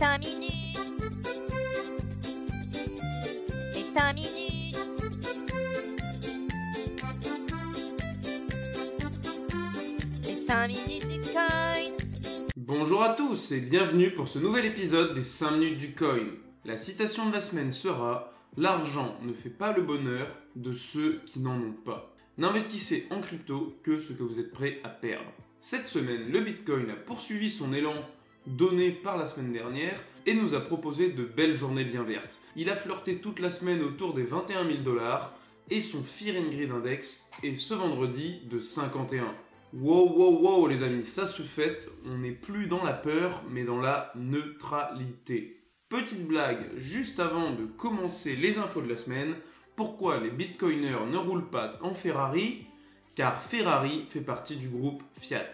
5 minutes. Les 5 minutes. Les 5 minutes du coin. Bonjour à tous et bienvenue pour ce nouvel épisode des 5 minutes du coin. La citation de la semaine sera L'argent ne fait pas le bonheur de ceux qui n'en ont pas. N'investissez en crypto que ce que vous êtes prêt à perdre. Cette semaine, le Bitcoin a poursuivi son élan donné par la semaine dernière et nous a proposé de belles journées bien vertes. Il a flirté toute la semaine autour des 21 000 dollars et son Fear and Index est ce vendredi de 51. Wow, wow, wow, les amis, ça se fait, on n'est plus dans la peur, mais dans la neutralité. Petite blague, juste avant de commencer les infos de la semaine, pourquoi les bitcoiners ne roulent pas en Ferrari? Car Ferrari fait partie du groupe Fiat.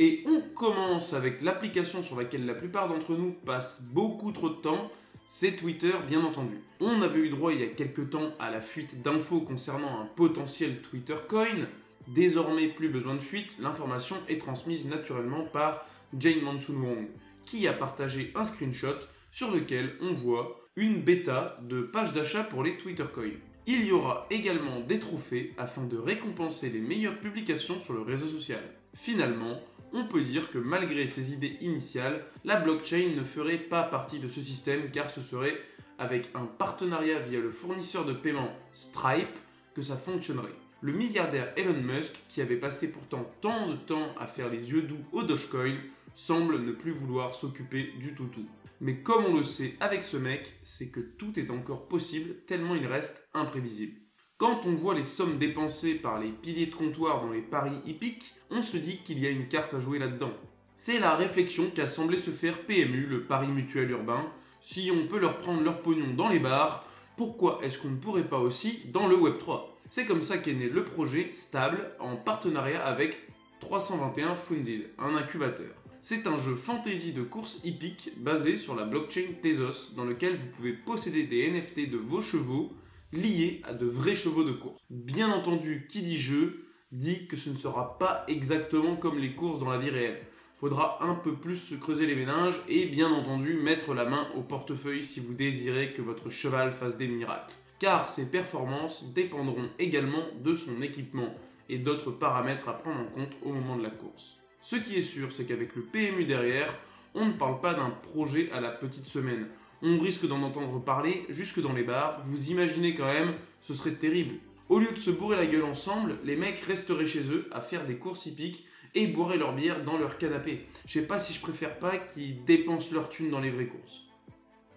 Et on commence avec l'application sur laquelle la plupart d'entre nous passent beaucoup trop de temps, c'est Twitter bien entendu. On avait eu droit il y a quelques temps à la fuite d'infos concernant un potentiel Twitter coin. Désormais plus besoin de fuite, l'information est transmise naturellement par Jane Manchun Wong, qui a partagé un screenshot sur lequel on voit une bêta de page d'achat pour les Twitter Coins. Il y aura également des trophées afin de récompenser les meilleures publications sur le réseau social. Finalement, on peut dire que malgré ses idées initiales, la blockchain ne ferait pas partie de ce système car ce serait avec un partenariat via le fournisseur de paiement Stripe que ça fonctionnerait. Le milliardaire Elon Musk, qui avait passé pourtant tant de temps à faire les yeux doux au Dogecoin, semble ne plus vouloir s'occuper du tout tout. Mais comme on le sait avec ce mec, c'est que tout est encore possible tellement il reste imprévisible. Quand on voit les sommes dépensées par les piliers de comptoir dans les paris hippiques, on se dit qu'il y a une carte à jouer là-dedans. C'est la réflexion qu'a semblé se faire PMU, le pari mutuel urbain. Si on peut leur prendre leur pognon dans les bars, pourquoi est-ce qu'on ne pourrait pas aussi dans le Web3 C'est comme ça qu'est né le projet Stable en partenariat avec 321 Funded, un incubateur. C'est un jeu fantasy de course hippique basé sur la blockchain Tezos dans lequel vous pouvez posséder des NFT de vos chevaux liés à de vrais chevaux de course. Bien entendu, qui dit jeu dit que ce ne sera pas exactement comme les courses dans la vie réelle. Faudra un peu plus se creuser les méninges et bien entendu mettre la main au portefeuille si vous désirez que votre cheval fasse des miracles. Car ses performances dépendront également de son équipement et d'autres paramètres à prendre en compte au moment de la course. Ce qui est sûr, c'est qu'avec le PMU derrière, on ne parle pas d'un projet à la petite semaine. On risque d'en entendre parler jusque dans les bars. Vous imaginez quand même, ce serait terrible. Au lieu de se bourrer la gueule ensemble, les mecs resteraient chez eux à faire des courses hippiques et boiraient leur bière dans leur canapé. Je sais pas si je préfère pas qu'ils dépensent leur thune dans les vraies courses.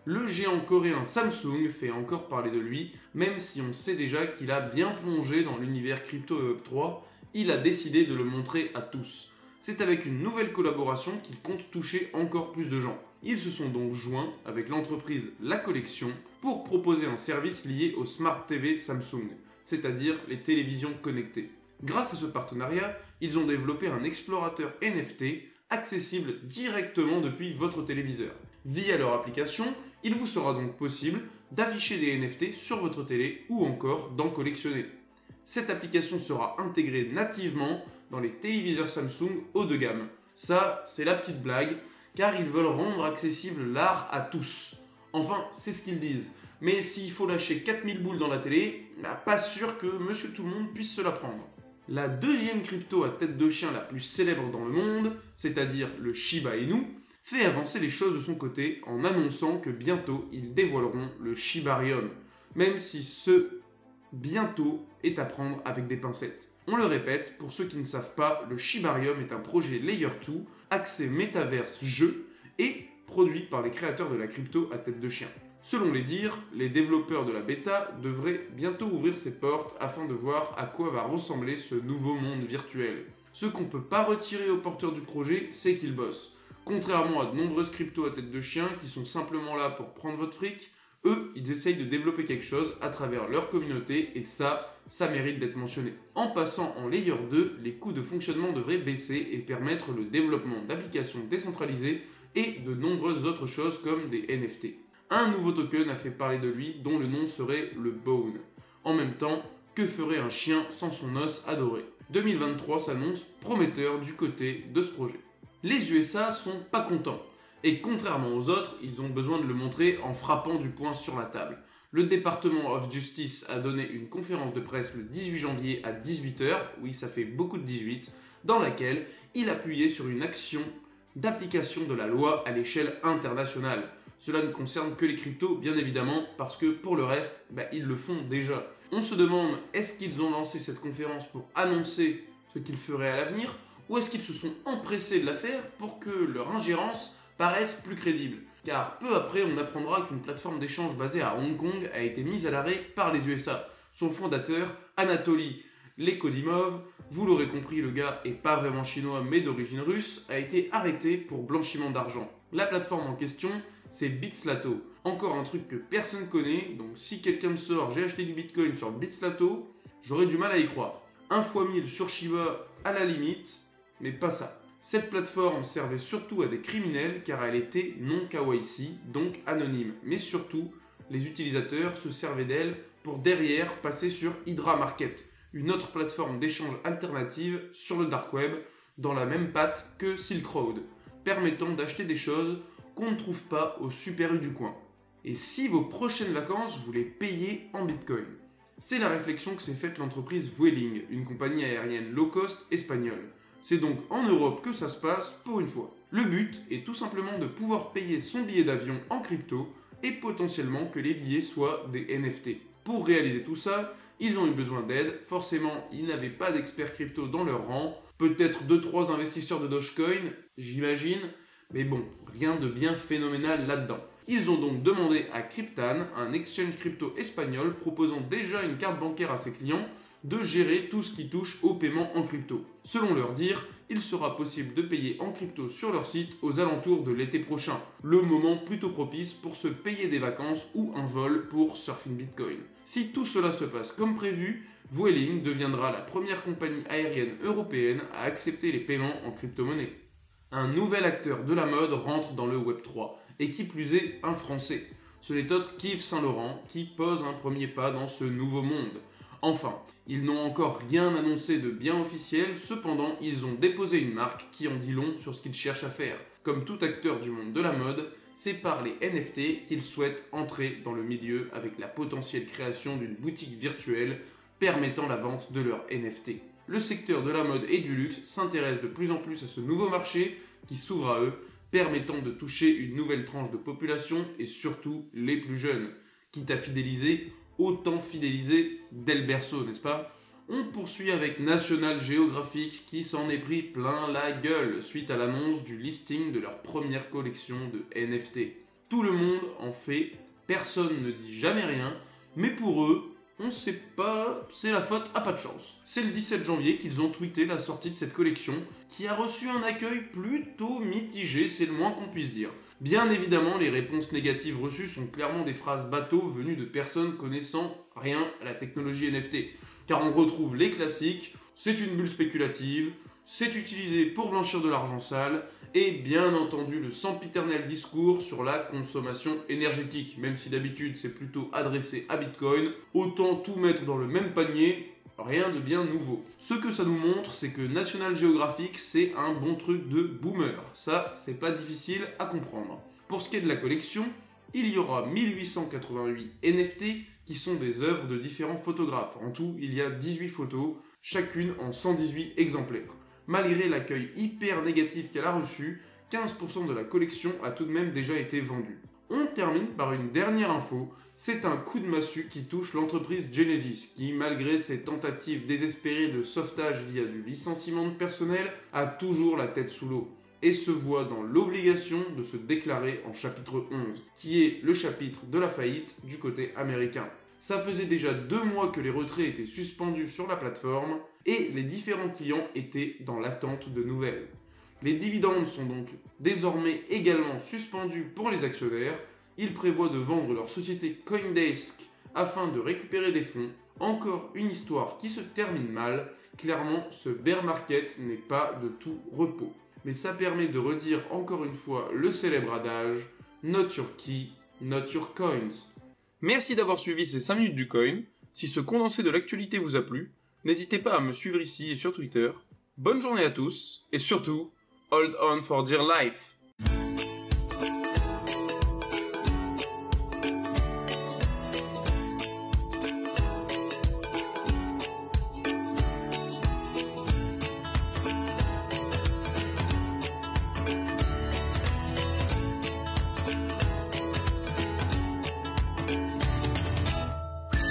Le géant coréen Samsung fait encore parler de lui, même si on sait déjà qu'il a bien plongé dans l'univers crypto et Web3, il a décidé de le montrer à tous c'est avec une nouvelle collaboration qu'il compte toucher encore plus de gens. Ils se sont donc joints avec l'entreprise La Collection pour proposer un service lié au Smart TV Samsung, c'est-à-dire les télévisions connectées. Grâce à ce partenariat, ils ont développé un explorateur NFT accessible directement depuis votre téléviseur. Via leur application, il vous sera donc possible d'afficher des NFT sur votre télé ou encore d'en collectionner. Cette application sera intégrée nativement dans les téléviseurs Samsung haut de gamme. Ça, c'est la petite blague, car ils veulent rendre accessible l'art à tous. Enfin, c'est ce qu'ils disent. Mais s'il faut lâcher 4000 boules dans la télé, bah, pas sûr que monsieur tout le monde puisse se la prendre. La deuxième crypto à tête de chien la plus célèbre dans le monde, c'est-à-dire le Shiba Inu, fait avancer les choses de son côté en annonçant que bientôt ils dévoileront le Shibarium, même si ce bientôt est à prendre avec des pincettes. On le répète, pour ceux qui ne savent pas, le Shibarium est un projet Layer 2, axé métaverse jeu et produit par les créateurs de la crypto à tête de chien. Selon les dires, les développeurs de la bêta devraient bientôt ouvrir ses portes afin de voir à quoi va ressembler ce nouveau monde virtuel. Ce qu'on ne peut pas retirer aux porteurs du projet, c'est qu'ils bossent. Contrairement à de nombreuses cryptos à tête de chien qui sont simplement là pour prendre votre fric, eux, ils essayent de développer quelque chose à travers leur communauté et ça, ça mérite d'être mentionné. En passant en Layer 2, les coûts de fonctionnement devraient baisser et permettre le développement d'applications décentralisées et de nombreuses autres choses comme des NFT. Un nouveau token a fait parler de lui dont le nom serait le Bone. En même temps, que ferait un chien sans son os adoré? 2023 s'annonce prometteur du côté de ce projet. Les USA sont pas contents Et contrairement aux autres, ils ont besoin de le montrer en frappant du poing sur la table. Le département of Justice a donné une conférence de presse le 18 janvier à 18h, oui ça fait beaucoup de 18, dans laquelle il appuyait sur une action d'application de la loi à l'échelle internationale. Cela ne concerne que les cryptos, bien évidemment, parce que pour le reste, bah, ils le font déjà. On se demande, est-ce qu'ils ont lancé cette conférence pour annoncer ce qu'ils feraient à l'avenir, ou est-ce qu'ils se sont empressés de la faire pour que leur ingérence paraisse plus crédible Car peu après, on apprendra qu'une plateforme d'échange basée à Hong Kong a été mise à l'arrêt par les USA. Son fondateur, Anatoly Lekodimov, vous l'aurez compris, le gars est pas vraiment chinois mais d'origine russe, a été arrêté pour blanchiment d'argent. La plateforme en question, c'est Bitslato. Encore un truc que personne connaît, donc si quelqu'un me sort j'ai acheté du bitcoin sur Bitslato, j'aurais du mal à y croire. 1 fois 1000 sur Shiba à la limite, mais pas ça. Cette plateforme servait surtout à des criminels car elle était non KYC, donc anonyme. Mais surtout, les utilisateurs se servaient d'elle pour derrière passer sur Hydra Market, une autre plateforme d'échange alternative sur le dark web dans la même patte que Silk Road, permettant d'acheter des choses qu'on ne trouve pas au Super U du coin. Et si vos prochaines vacances, vous les payez en Bitcoin? C'est la réflexion que s'est faite l'entreprise Vueling, une compagnie aérienne low cost espagnole. C'est donc en Europe que ça se passe pour une fois. Le but est tout simplement de pouvoir payer son billet d'avion en crypto et potentiellement que les billets soient des NFT. Pour réaliser tout ça, ils ont eu besoin d'aide. Forcément, ils n'avaient pas d'experts crypto dans leur rang. Peut-être 2-3 investisseurs de Dogecoin, j'imagine. Mais bon, rien de bien phénoménal là-dedans. Ils ont donc demandé à Cryptan, un exchange crypto espagnol proposant déjà une carte bancaire à ses clients, de gérer tout ce qui touche au paiement en crypto. Selon leur dire, il sera possible de payer en crypto sur leur site aux alentours de l'été prochain. Le moment plutôt propice pour se payer des vacances ou un vol pour Surfing Bitcoin. Si tout cela se passe comme prévu, Vueling deviendra la première compagnie aérienne européenne à accepter les paiements en crypto-monnaie. Un nouvel acteur de la mode rentre dans le Web3, et qui plus est un Français. Ce n'est autre qu'Yves Saint-Laurent qui pose un premier pas dans ce nouveau monde. Enfin, ils n'ont encore rien annoncé de bien officiel, cependant ils ont déposé une marque qui en dit long sur ce qu'ils cherchent à faire. Comme tout acteur du monde de la mode, c'est par les NFT qu'ils souhaitent entrer dans le milieu avec la potentielle création d'une boutique virtuelle permettant la vente de leurs NFT. Le secteur de la mode et du luxe s'intéresse de plus en plus à ce nouveau marché qui s'ouvre à eux, permettant de toucher une nouvelle tranche de population et surtout les plus jeunes. Quitte à fidéliser, autant fidélisé dès le berceau, n'est-ce pas? On poursuit avec National Geographic qui s'en est pris plein la gueule suite à l'annonce du listing de leur première collection de NFT. Tout le monde en fait, personne ne dit jamais rien, mais pour eux, on sait pas, c'est la faute à pas de chance. C'est le 17 janvier qu'ils ont tweeté la sortie de cette collection, qui a reçu un accueil plutôt mitigé, c'est le moins qu'on puisse dire. Bien évidemment, les réponses négatives reçues sont clairement des phrases bateaux venues de personnes connaissant rien à la technologie NFT. Car on retrouve les classiques, c'est une bulle spéculative, c'est utilisé pour blanchir de l'argent sale, et bien entendu le sempiternel discours sur la consommation énergétique, même si d'habitude c'est plutôt adressé à Bitcoin, autant tout mettre dans le même panier, rien de bien nouveau. Ce que ça nous montre, c'est que National Geographic, c'est un bon truc de boomer. Ça, c'est pas difficile à comprendre. Pour ce qui est de la collection, il y aura 1888 NFT qui sont des œuvres de différents photographes. En tout, il y a 18 photos, chacune en 118 exemplaires. Malgré l'accueil hyper négatif qu'elle a reçu, 15% de la collection a tout de même déjà été vendue. On termine par une dernière info, c'est un coup de massue qui touche l'entreprise Genesis, qui malgré ses tentatives désespérées de sauvetage via du licenciement de personnel, a toujours la tête sous l'eau et se voit dans l'obligation de se déclarer en chapitre 11, qui est le chapitre de la faillite du côté américain. Ça faisait déjà deux mois que les retraits étaient suspendus sur la plateforme et les différents clients étaient dans l'attente de nouvelles. Les dividendes sont donc désormais également suspendus pour les actionnaires. Ils prévoient de vendre leur société Coindesk afin de récupérer des fonds. Encore une histoire qui se termine mal. Clairement, ce bear market n'est pas de tout repos. Mais ça permet de redire encore une fois le célèbre adage Not your key, not your coins. Merci d'avoir suivi ces 5 minutes du coin. Si ce condensé de l'actualité vous a plu, n'hésitez pas à me suivre ici et sur Twitter. Bonne journée à tous, et surtout, hold on for dear life